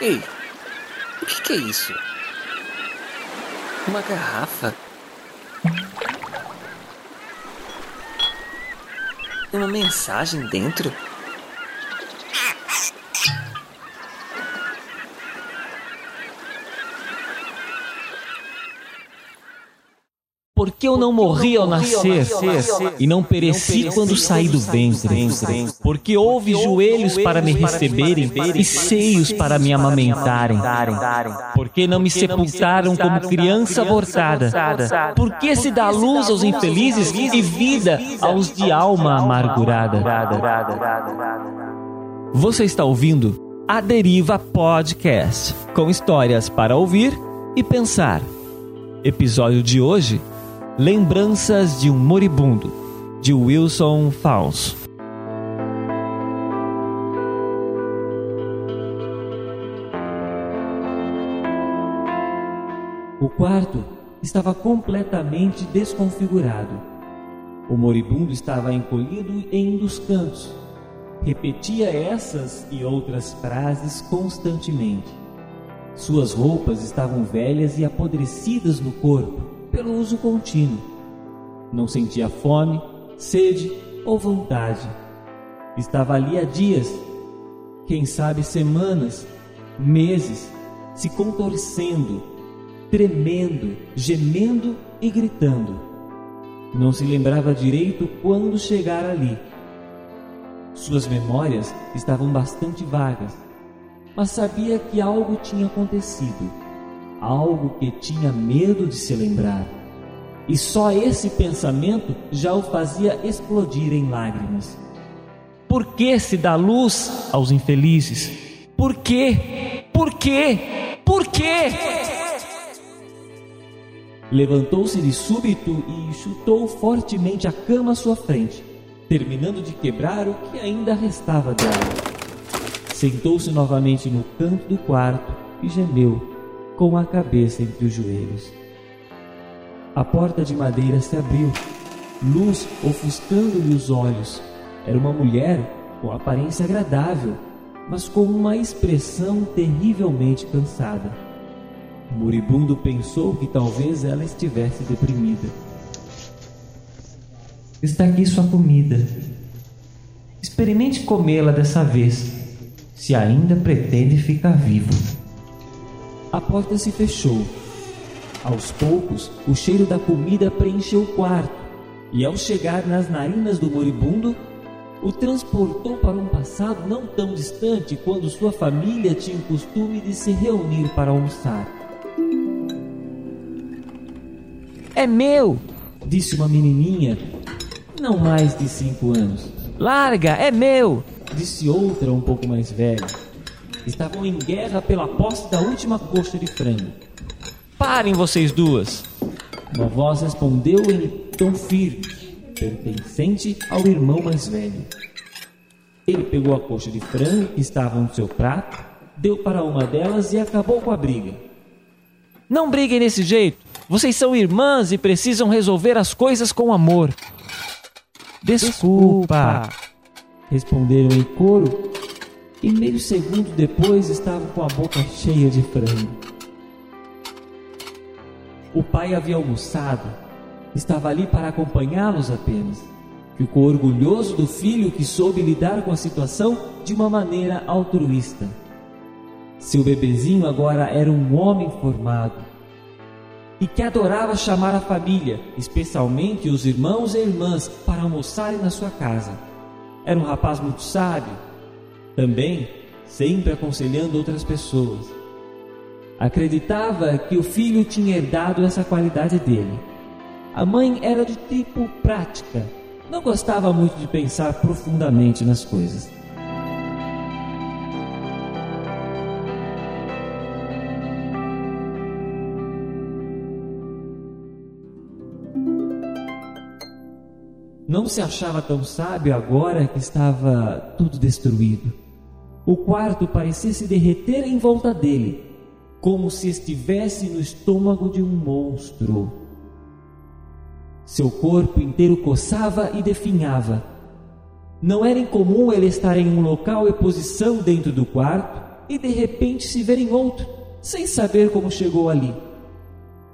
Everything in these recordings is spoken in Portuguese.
Ei, o que, que é isso? Uma garrafa? Uma mensagem dentro? Por que eu não morri ao nascer e não pereci quando saí do ventre? Porque houve joelhos para me receberem e seios para me amamentarem? Porque não me sepultaram como criança abortada? Por que se dá luz aos infelizes e vida aos de alma amargurada? Você está ouvindo a Deriva Podcast, com histórias para ouvir e pensar. Episódio de hoje Lembranças de um Moribundo, de Wilson Fauns. O quarto estava completamente desconfigurado. O moribundo estava encolhido em um dos cantos. Repetia essas e outras frases constantemente. Suas roupas estavam velhas e apodrecidas no corpo pelo uso contínuo. Não sentia fome, sede ou vontade. Estava ali há dias, quem sabe semanas, meses, se contorcendo, tremendo, gemendo e gritando. Não se lembrava direito quando chegara ali. Suas memórias estavam bastante vagas, mas sabia que algo tinha acontecido algo que tinha medo de se lembrar. E só esse pensamento já o fazia explodir em lágrimas. Por que se dá luz aos infelizes? Por quê? Por quê? Por quê? Levantou-se de súbito e chutou fortemente a cama à sua frente, terminando de quebrar o que ainda restava dela. Sentou-se novamente no canto do quarto e gemeu com a cabeça entre os joelhos. A porta de madeira se abriu, luz ofuscando-lhe os olhos. Era uma mulher com aparência agradável, mas com uma expressão terrivelmente cansada. O moribundo pensou que talvez ela estivesse deprimida. Está aqui sua comida. Experimente comê-la dessa vez, se ainda pretende ficar vivo. A porta se fechou. Aos poucos, o cheiro da comida preencheu o quarto, e ao chegar nas narinas do moribundo, o transportou para um passado não tão distante quando sua família tinha o costume de se reunir para almoçar. É meu! disse uma menininha, não mais de cinco anos. Larga, é meu! disse outra um pouco mais velha estavam em guerra pela posse da última coxa de frango. Parem vocês duas! Uma voz respondeu em tom firme, pertencente ao irmão mais velho. Ele pegou a coxa de frango que estava no seu prato, deu para uma delas e acabou com a briga. Não briguem desse jeito! Vocês são irmãs e precisam resolver as coisas com amor. Desculpa! Responderam em coro e meio segundo depois estava com a boca cheia de frango. O pai havia almoçado, estava ali para acompanhá-los apenas. Ficou orgulhoso do filho que soube lidar com a situação de uma maneira altruísta. Seu bebezinho agora era um homem formado e que adorava chamar a família, especialmente os irmãos e irmãs, para almoçarem na sua casa. Era um rapaz muito sábio, também, sempre aconselhando outras pessoas. Acreditava que o filho tinha herdado essa qualidade dele. A mãe era de tipo prática, não gostava muito de pensar profundamente nas coisas. Não se achava tão sábio agora que estava tudo destruído. O quarto parecia se derreter em volta dele, como se estivesse no estômago de um monstro. Seu corpo inteiro coçava e definhava. Não era incomum ele estar em um local e posição dentro do quarto e de repente se ver em outro, sem saber como chegou ali.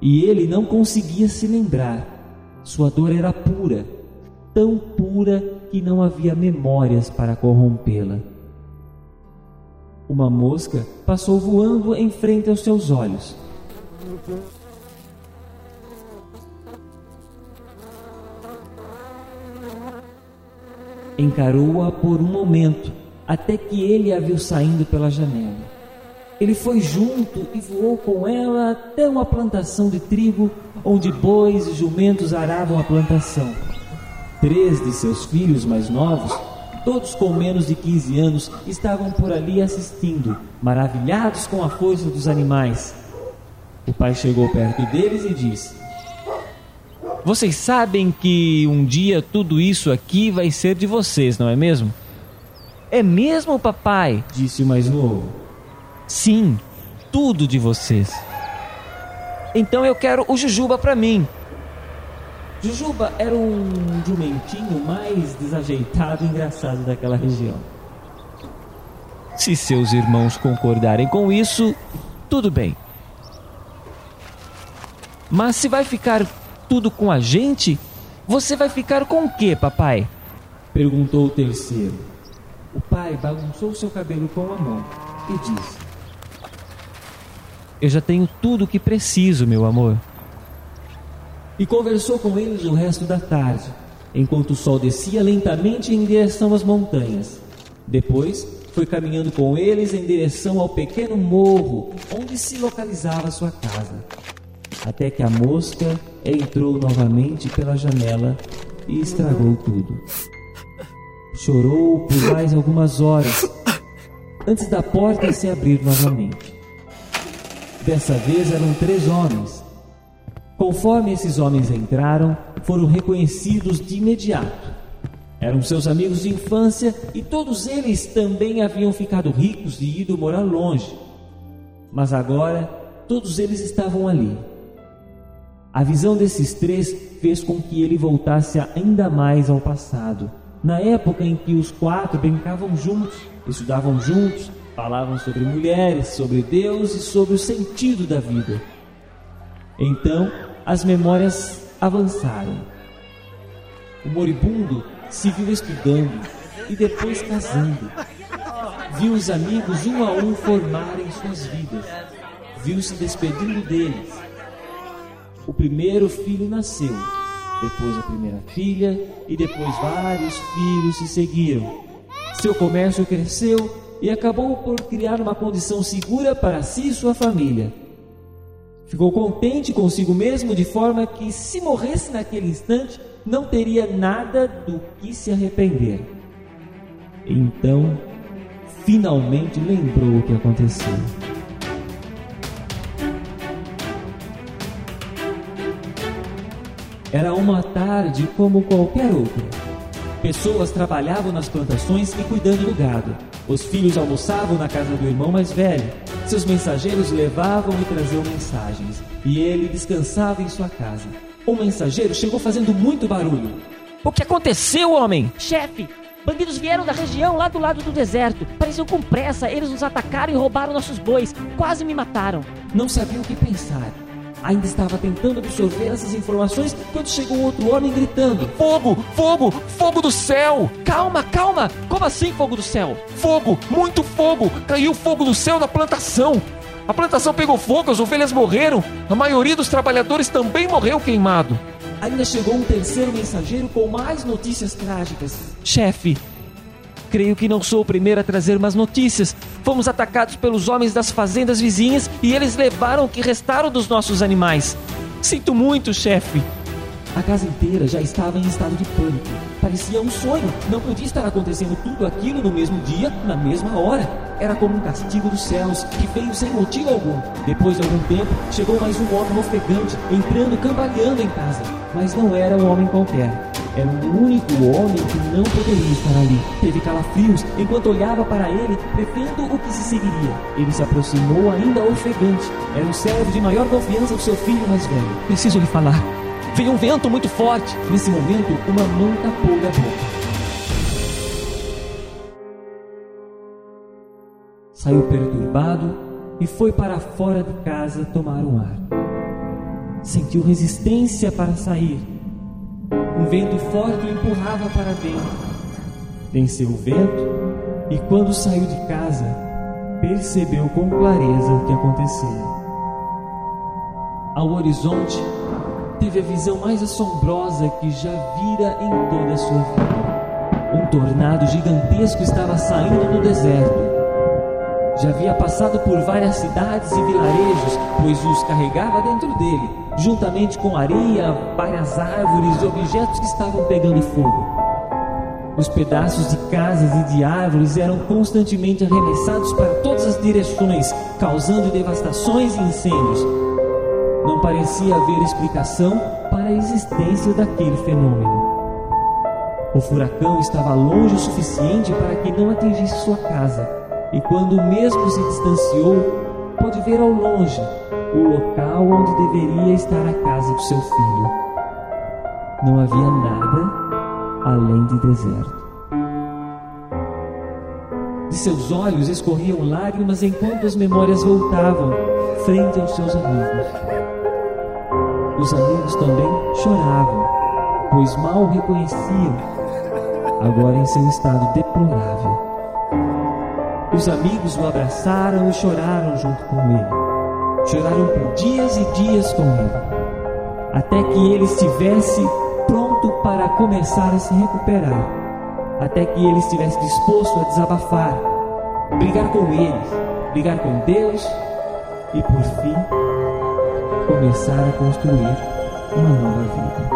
E ele não conseguia se lembrar. Sua dor era pura, tão pura que não havia memórias para corrompê-la. Uma mosca passou voando em frente aos seus olhos. Encarou-a por um momento, até que ele a viu saindo pela janela. Ele foi junto e voou com ela até uma plantação de trigo, onde bois e jumentos aravam a plantação. Três de seus filhos mais novos, todos com menos de 15 anos, estavam por ali assistindo, maravilhados com a força dos animais. O pai chegou perto deles e disse: vocês sabem que um dia tudo isso aqui vai ser de vocês, não é mesmo? É mesmo, papai? Disse o mais novo. Sim, tudo de vocês. Então eu quero o Jujuba para mim. Jujuba era um jumentinho mais desajeitado e engraçado daquela região. Se seus irmãos concordarem com isso, tudo bem. Mas se vai ficar tudo com a gente, você vai ficar com o que, papai? Perguntou o terceiro. O pai bagunçou seu cabelo com a mão e disse: Eu já tenho tudo o que preciso, meu amor. E conversou com eles o resto da tarde, enquanto o sol descia lentamente em direção às montanhas. Depois, foi caminhando com eles em direção ao pequeno morro onde se localizava sua casa até que a mosca entrou novamente pela janela e estragou tudo. Chorou por mais algumas horas antes da porta se abrir novamente. Dessa vez eram três homens. Conforme esses homens entraram, foram reconhecidos de imediato. Eram seus amigos de infância e todos eles também haviam ficado ricos e ido morar longe. Mas agora todos eles estavam ali a visão desses três fez com que ele voltasse ainda mais ao passado, na época em que os quatro brincavam juntos, estudavam juntos, falavam sobre mulheres, sobre Deus e sobre o sentido da vida. Então, as memórias avançaram. O moribundo se viu estudando e depois casando. Viu os amigos um a um formarem suas vidas. Viu se despedindo deles o primeiro filho nasceu, depois a primeira filha e depois vários filhos se seguiram. Seu comércio cresceu e acabou por criar uma condição segura para si e sua família. Ficou contente consigo mesmo de forma que, se morresse naquele instante, não teria nada do que se arrepender. Então, finalmente lembrou o que aconteceu. Era uma tarde como qualquer outra. Pessoas trabalhavam nas plantações e cuidando do gado. Os filhos almoçavam na casa do irmão mais velho. Seus mensageiros levavam e traziam mensagens. E ele descansava em sua casa. Um mensageiro chegou fazendo muito barulho. O que aconteceu, homem? Chefe, bandidos vieram da região lá do lado do deserto. Pareciam com pressa. Eles nos atacaram e roubaram nossos bois. Quase me mataram. Não sabia o que pensar. Ainda estava tentando absorver essas informações quando chegou outro homem gritando: Fogo! Fogo! Fogo do céu! Calma, calma! Como assim fogo do céu? Fogo! Muito fogo! Caiu fogo do céu na plantação! A plantação pegou fogo, as ovelhas morreram, a maioria dos trabalhadores também morreu queimado. Ainda chegou um terceiro mensageiro com mais notícias trágicas. Chefe, Creio que não sou o primeiro a trazer más notícias. Fomos atacados pelos homens das fazendas vizinhas e eles levaram o que restaram dos nossos animais. Sinto muito, chefe. A casa inteira já estava em estado de pânico. Parecia um sonho. Não podia estar acontecendo tudo aquilo no mesmo dia, na mesma hora. Era como um castigo dos céus, que veio sem motivo algum. Depois de algum tempo, chegou mais um homem ofegante, entrando cambaleando em casa. Mas não era um homem qualquer. Era o único homem que não poderia estar ali. Teve calafrios enquanto olhava para ele, prevendo o que se seguiria. Ele se aproximou ainda ofegante. Era o servo de maior confiança do seu filho mais velho. Preciso lhe falar. Veio um vento muito forte. Nesse momento, uma mão tapou-lhe a boca. Saiu perturbado e foi para fora de casa tomar um ar. Sentiu resistência para sair. Um vento forte o empurrava para dentro. Venceu o vento e, quando saiu de casa, percebeu com clareza o que acontecia. Ao horizonte, teve a visão mais assombrosa que já vira em toda a sua vida. Um tornado gigantesco estava saindo do deserto. Já havia passado por várias cidades e vilarejos, pois os carregava dentro dele, juntamente com areia, várias árvores e objetos que estavam pegando fogo. Os pedaços de casas e de árvores eram constantemente arremessados para todas as direções, causando devastações e incêndios. Não parecia haver explicação para a existência daquele fenômeno. O furacão estava longe o suficiente para que não atingisse sua casa, e quando mesmo se distanciou, pôde ver ao longe o local onde deveria estar a casa do seu filho. Não havia nada além de deserto. De seus olhos escorriam lágrimas enquanto as memórias voltavam frente aos seus amigos. Os amigos também choravam, pois mal o reconheciam, agora em seu estado deplorável. Os amigos o abraçaram e choraram junto com ele. Choraram por dias e dias com ele, até que ele estivesse pronto para começar a se recuperar, até que ele estivesse disposto a desabafar, brigar com eles, brigar com Deus e, por fim, começar a construir uma nova vida.